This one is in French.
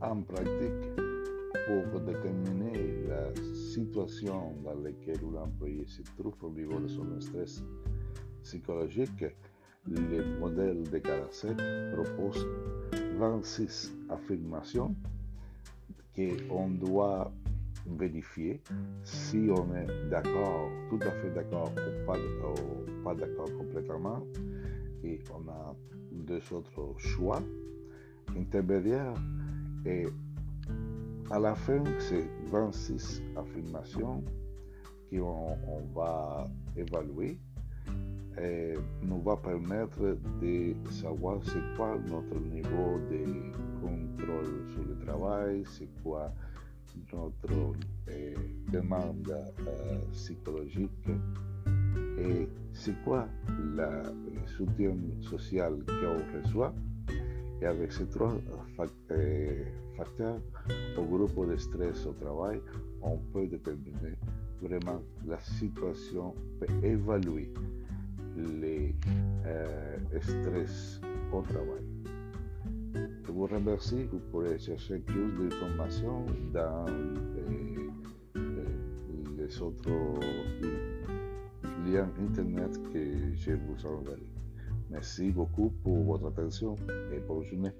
en pratique pour déterminer la situation dans laquelle l'employé se trouve au niveau de son stress psychologique, le modèle de Karasek propose 26 affirmations qu'on doit vérifier si on est d'accord, tout à fait d'accord ou pas, ou pas d'accord complètement. Et on a deux autres choix intermédiaires et à la fin, c'est 26 affirmations qu'on on va évaluer nous va permettre de savoir c'est quoi notre niveau de contrôle sur le travail, c'est quoi notre eh, demande euh, psychologique et c'est quoi le soutien social qu'on reçoit. Et avec ces trois eh, facteurs au groupe de stress au travail, on peut déterminer vraiment la situation, peut évaluer les stress au travail. Je vous remercie. Vous pourrez chercher plus d'informations dans les, les, autres liens Internet que je vous enverrai. Merci beaucoup pour votre attention et bonne journée.